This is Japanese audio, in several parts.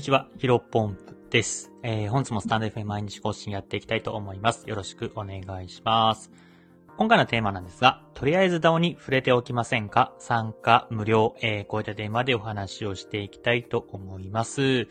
こんにちは、ヒロポンプです。えー、本日もスタンド FM 毎日更新やっていきたいと思います。よろしくお願いします。今回のテーマなんですが、とりあえず DAO に触れておきませんか？参加無料、えー、こういったテーマでお話をしていきたいと思います。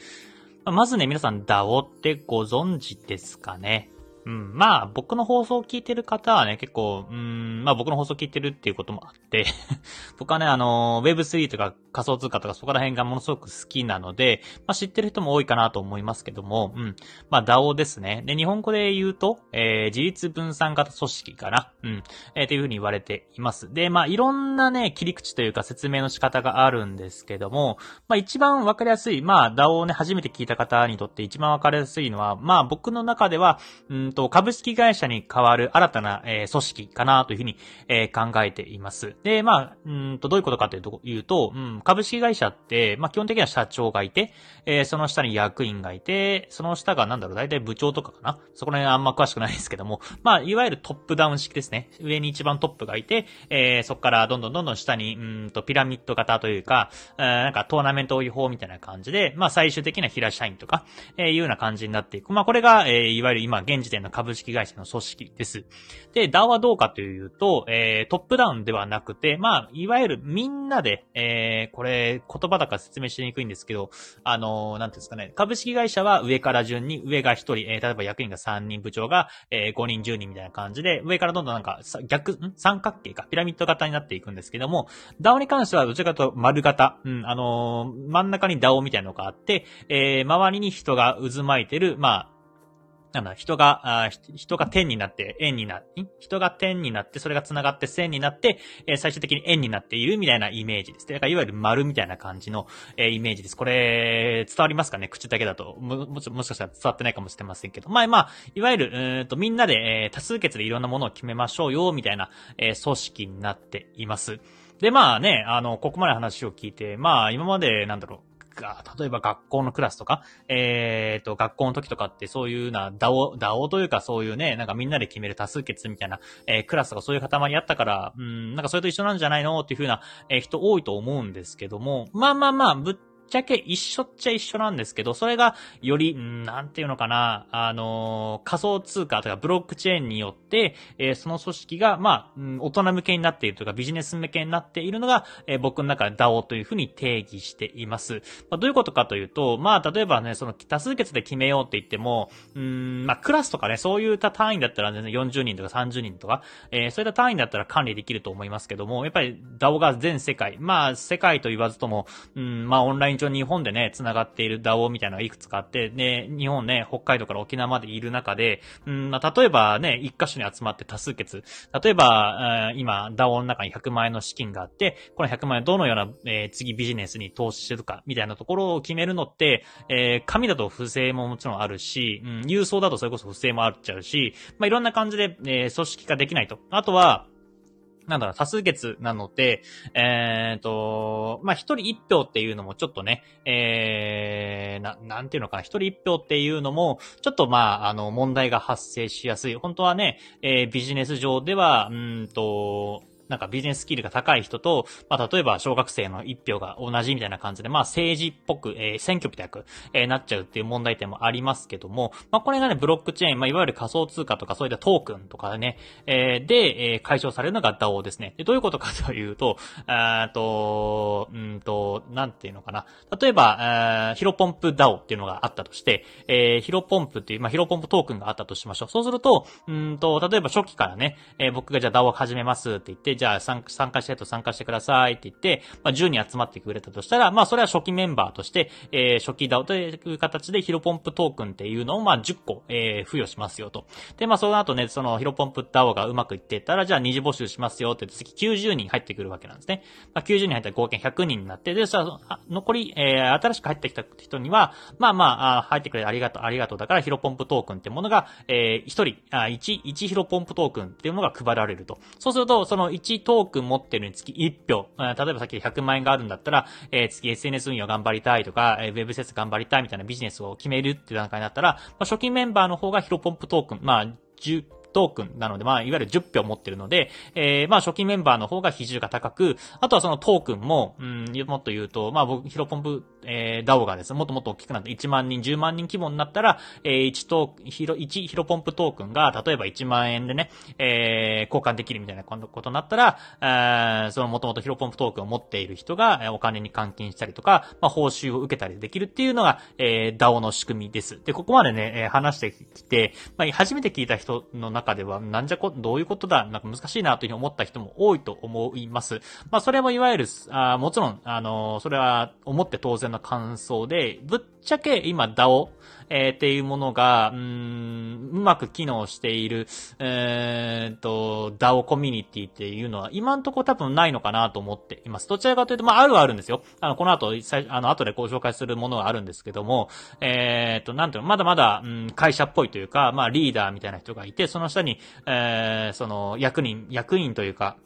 まずね、皆さん DAO ってご存知ですかね？うん。まあ、僕の放送を聞いてる方はね、結構、うん、まあ僕の放送を聞いてるっていうこともあって 僕はね、あの、Web3 とか仮想通貨とかそこら辺がものすごく好きなので、まあ知ってる人も多いかなと思いますけども、うん。まあ DAO ですね。で、日本語で言うと、えー、自立分散型組織かな。うん。えー、というふうに言われています。で、まあいろんなね、切り口というか説明の仕方があるんですけども、まあ一番わかりやすい、まあ DAO をね、初めて聞いた方にとって一番わかりやすいのは、まあ僕の中では、うんと、株式会社に代わる新たな、えー、組織かなというふうに、えー、考えています。で、まあ、うんと、どういうことかというと、言うと、うん、株式会社って、まあ基本的には社長がいて、えー、その下に役員がいて、その下がなんだろう、大体部長とかかなそこら辺あんま詳しくないですけども、まあ、いわゆるトップダウン式ですね。上に一番トップがいて、えー、そこからどんどんどんどん下に、うんと、ピラミッド型というか、えー、なんかトーナメント違法みたいな感じで、まあ最終的な平社員とか、えー、いうような感じになっていく。まあこれが、えー、いわゆる今現時点の株式会社の組織です。で、DAO はどうかというと、えー、トップダウンではなくて、まあ、いわゆるみんなで、えー、これ、言葉だから説明しにくいんですけど、あのー、なんていうんですかね、株式会社は上から順に、上が1人、えー、例えば役員が3人、部長が、えー、5人、10人みたいな感じで、上からどんどんなんか、逆、ん？三角形か、ピラミッド型になっていくんですけども、DAO に関してはどちらかというと丸型、うん、あのー、真ん中に DAO みたいなのがあって、えー、周りに人が渦巻いてる、まあ、なんだ、人が、あ人が点になって、円にな、人が点になって、それが繋がって線になって、えー、最終的に円になっているみたいなイメージです。だからいわゆる丸みたいな感じの、えー、イメージです。これ、伝わりますかね？口だけだと。も、もしもしかしたら伝わってないかもしれませんけど。まあまあ、いわゆる、うんと、みんなで、えー、多数決でいろんなものを決めましょうよ、みたいな、え、組織になっています。で、まあね、あの、ここまで話を聞いて、まあ、今まで、なんだろう、が、例えば学校のクラスとか、えっ、と、学校の時とかってそういうな、ダオ、ダオというかそういうね、なんかみんなで決める多数決みたいな、えー、クラスとかそういう塊あったから、うん、なんかそれと一緒なんじゃないのっていうふうな、えー、人多いと思うんですけども、まあまあまあ、ぶっちゃけ一緒っちゃ一緒なんですけど、それがより、なんていうのかな、あのー、仮想通貨とかブロックチェーンによって、えー、その組織が、まあ、大人向けになっているというか、ビジネス向けになっているのが、えー、僕の中で DAO というふうに定義しています。まあ、どういうことかというと、まあ、例えばね、その多数決で決めようって言っても、うん、まあ、クラスとかね、そういった単位だったら全然40人とか30人とか、えー、そういった単位だったら管理できると思いますけども、やっぱり DAO が全世界、まあ、世界と言わずとも、うん、まあ、オンライン上日本でね、繋がっている DAO みたいなのがいくつかあって、で、日本ね、北海道から沖縄までいる中で、うん、まあ、例えばね、一箇所に集まって多数決。例えば、今、DAO の中に100万円の資金があって、この100万円どのような、えー、次ビジネスに投資するか、みたいなところを決めるのって、えー、紙だと不正ももちろんあるし、うん、郵送だとそれこそ不正もあっちゃうし、まあ、いろんな感じで、えー、組織化できないと。あとは、なんだろう、多数決なので、えっ、ー、と、まあ、一人一票っていうのもちょっとね、えー、な、なんていうのかな、一人一票っていうのも、ちょっとまあ、あの、問題が発生しやすい。本当はね、えー、ビジネス上では、うんと、なんかビジネススキルが高い人と、まあ、例えば小学生の一票が同じみたいな感じで、まあ、政治っぽく、えー、選挙みたく、えー、なっちゃうっていう問題点もありますけども、まあ、これがね、ブロックチェーン、まあ、いわゆる仮想通貨とかそういったトークンとかね、えー、で、えー、解消されるのが DAO ですね。で、どういうことかというと、あと、うんと、なんていうのかな。例えば、えヒロポンプ DAO っていうのがあったとして、えー、ヒロポンプっていう、まあ、ヒロポンプトークンがあったとしましょう。そうすると、うんと、例えば初期からね、えー、僕がじゃあ DAO を始めますって言って、じゃあ参加したいと参加してくださいって言って、まあ、10人集まってくれたとしたら、まあ、それは初期メンバーとして、えー、初期 DAO という形でヒロポンプトークンっていうのを、まあ、10個、えー、付与しますよと。で、まあ、その後ね、そのヒロポンプ DAO がうまくいってったら、じゃあ二次募集しますよって次90人入ってくるわけなんですね。まあ、90人入ったら合計100人になって、で、さ、残り、えー、新しく入ってきた人には、まあまあ、あ入ってくれてありがとう、ありがとうだからヒロポンプトークンってものが、えー、1人、あ、1、1ヒロポンプトークンっていうのが配られると。そうすると、その1 1トークン持ってるにつき1票、例えばさっき100万円があるんだったら、えー、次 SNS 運用頑張りたいとか、えー、ウェブ施設頑張りたいみたいなビジネスを決めるっていう段階になったら、まあ、初期メンバーの方がヒロポンプトークン、まあ、10、トークンなので、まあ、いわゆる10票持ってるので、えー、まあ、初期メンバーの方が比重が高く、あとはそのトークンも、うん、もっと言うと、まあ、僕、ヒロポンプ、えー、ダオがですね、もっともっと大きくなって1万人、10万人規模になったら、えー、1トーク、ヒロ、1ヒロポンプトークンが、例えば1万円でね、えー、交換できるみたいなことになったら、えー、そのもともとヒロポンプトークンを持っている人が、お金に換金したりとか、まあ、報酬を受けたりできるっていうのが、えー、DAO の仕組みです。で、ここまでね、え、話してきて、まあ、初めて聞いた人の中中では、なんじゃこ、どういうことだ、なんか難しいなというふうに思った人も多いと思います。まあ、それもいわゆる、あもちろん、あの、それは思って当然の感想で、ぶっちゃけ今 DAO、えー、っていうものが、うん、うまく機能している、えー、と、DAO コミュニティっていうのは今んとこ多分ないのかなと思っています。どちらかというと、まあ、あるはあるんですよ。あの、この後、あの、後でご紹介するものはあるんですけども、えー、と、なんていうの、まだまだ、うん、会社っぽいというか、まあ、リーダーみたいな人がいて、その下に、えー、その、役人、役員というか、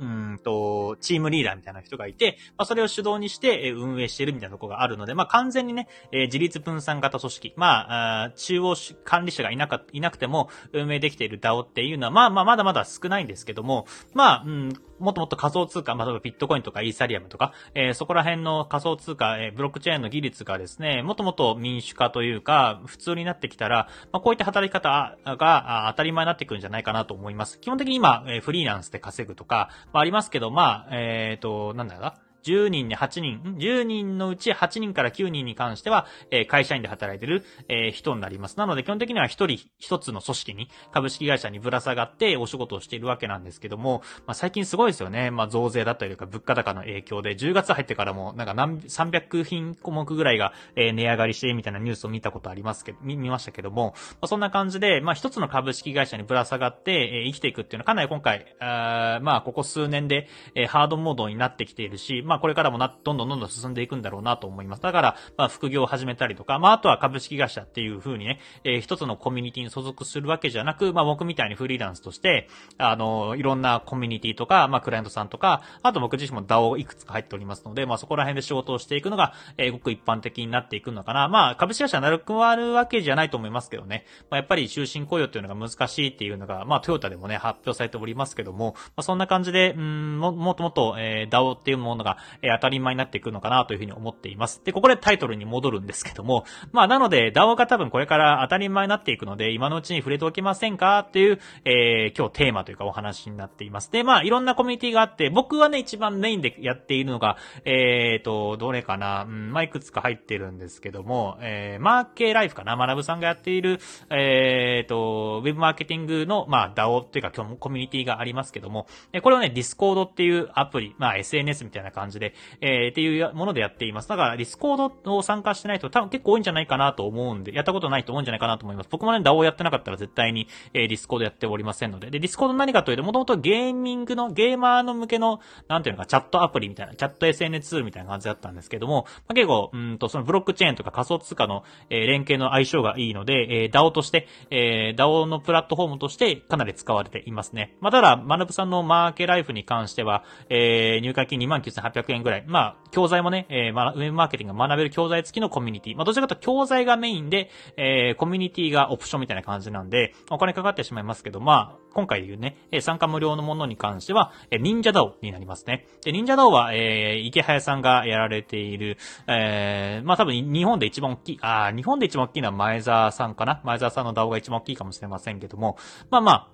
うんと、チームリーダーみたいな人がいて、まあ、それを主導にして運営してるみたいなとこがあるので、まあ、完全にね、え、自立分散型組織、まあ、中央管理者がいなか、いなくても運営できている DAO っていうのは、まあまあ、まだまだ少ないんですけども、まあ、うん、もっともっと仮想通貨、まあ、例えばビットコインとかイーサリアムとか、えー、そこら辺の仮想通貨、えー、ブロックチェーンの技術がですね、もっともっと民主化というか、普通になってきたら、まあ、こういった働き方が当たり前になってくるんじゃないかなと思います。基本的に今、えー、フリーランスで稼ぐとか、あ、りますけど、まあ、えっ、ー、と、なんだろうな。10人で8人、10人のうち8人から9人に関しては、えー、会社員で働いてる、えー、人になります。なので基本的には1人1つの組織に、株式会社にぶら下がってお仕事をしているわけなんですけども、まあ、最近すごいですよね。まあ、増税だったりとか物価高の影響で、10月入ってからも、なんか何、300品項目ぐらいが、えー、値上がりしてみたいなニュースを見たことありますけど、見、見ましたけども、まあ、そんな感じで、まあ、一つの株式会社にぶら下がって、えー、生きていくっていうのはかなり今回、あまあ、ここ数年で、えー、ハードモードになってきているし、まあ、まあこれからもな、どんどんどんどん進んでいくんだろうなと思います。だから、まあ、副業を始めたりとか、まあ、あとは株式会社っていう風にね、えー、一つのコミュニティに所属するわけじゃなく、まあ、僕みたいにフリーランスとして、あの、いろんなコミュニティとか、まあ、クライアントさんとか、あと僕自身も DAO いくつか入っておりますので、まあ、そこら辺で仕事をしていくのが、えー、ごく一般的になっていくのかな。まあ、株式会社なるくわるわけじゃないと思いますけどね。まあ、やっぱり終身雇用っていうのが難しいっていうのが、まあ、トヨタでもね、発表されておりますけども、まあ、そんな感じで、うん、も、もっともっと、えー、DAO っていうものが、え、当たり前になっていくのかなというふうに思っています。で、ここでタイトルに戻るんですけども、まあ、なので、DAO が多分これから当たり前になっていくので、今のうちに触れておきませんか？っていう、えー、今日テーマというかお話になっています。で、まあ、いろんなコミュニティがあって、僕はね、一番メインでやっているのが、えーと、どれかな、うん、まあ、いくつか入ってるんですけども、えー、マーケーライフかな、学ぶさんがやっている、えーと、ウェブマーケティングの、まあ、DAO っていうか、今日もコミュニティがありますけども、これをね、ディスコードっていうアプリ、まあ、SNS みたいな感じ感じで、えー、っていうものでやっています。だから、ディスコードを参加してない人多分結構多いんじゃないかなと思うんで、やったことない人多いんじゃないかなと思います。僕もね、DAO やってなかったら絶対に、えー、ディスコードやっておりませんので。で、ディスコード何かというと、もともとゲーミングの、ゲーマーの向けの、なんていうのか、チャットアプリみたいな、チャット SNS ツールみたいな感じだったんですけども、まあ、結構、うんと、そのブロックチェーンとか仮想通貨の、えー、連携の相性がいいので、えー、DAO として、えー、DAO のプラットフォームとしてかなり使われていますね。まあ、ただ、マナブさんのマーケライフに関しては、えー、入会金29,800 800円ぐらい。まあ、教材もね、えー、まあ、ウェブマーケティングが学べる教材付きのコミュニティ。まあ、どちらかと教材がメインで、えー、コミュニティがオプションみたいな感じなんで、お金かかってしまいますけど、まあ、今回で言うね、参加無料のものに関しては、え忍者 DAO になりますね。で、忍者 DAO は、えー、池早さんがやられている、えー、まあ多分日本で一番大きい、あ日本で一番大きいのは前澤さんかな前澤さんの DAO が一番大きいかもしれませんけども、まあまあ、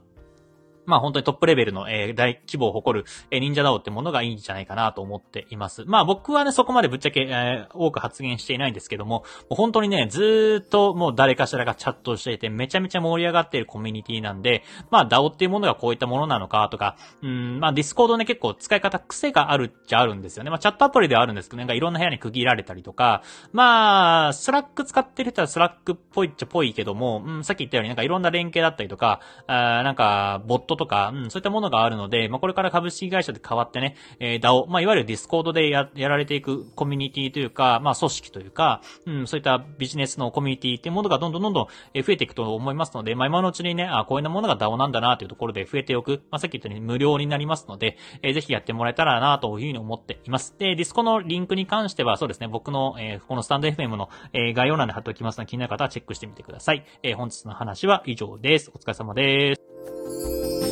まあ本当にトップレベルの、えー、大規模を誇る、えー、忍者ダオってものがいいんじゃないかなと思っています。まあ僕はね、そこまでぶっちゃけ、えー、多く発言していないんですけども、もう本当にね、ずっともう誰かしらがチャットしていて、めちゃめちゃ盛り上がっているコミュニティなんで、まあ DAO っていうものがこういったものなのかとか、うん、まあディスコードね、結構使い方癖があるっちゃあるんですよね。まあチャットアプリではあるんですけど、なんかいろんな部屋に区切られたりとか、まあ、スラック使ってる人はスラックっぽいっちゃぽいけども、うん、さっき言ったようになんかいろんな連携だったりとか、あなんか、ボットトとか、うん、そういったものがあるので、まあ、これから株式会社に変わってね、えー、DAO、まあ、いわゆるディスコードでや、やられていくコミュニティというか、まあ、組織というか、うん、そういったビジネスのコミュニティっていうものがどんどんどんどん増えていくと思いますので、まあ、今のうちにね、あ、こういうものが DAO なんだなというところで触れておく。まあ、さっき言ったように無料になりますので、えー、ぜひやってもらえたらなというふうに思っています。で、ディスコのリンクに関しては、そうですね、僕の、えー、このスタンド FM の、えー、概要欄で貼っておきますので、気になる方はチェックしてみてください。えー、本日の話は以上です。お疲れ様です。Música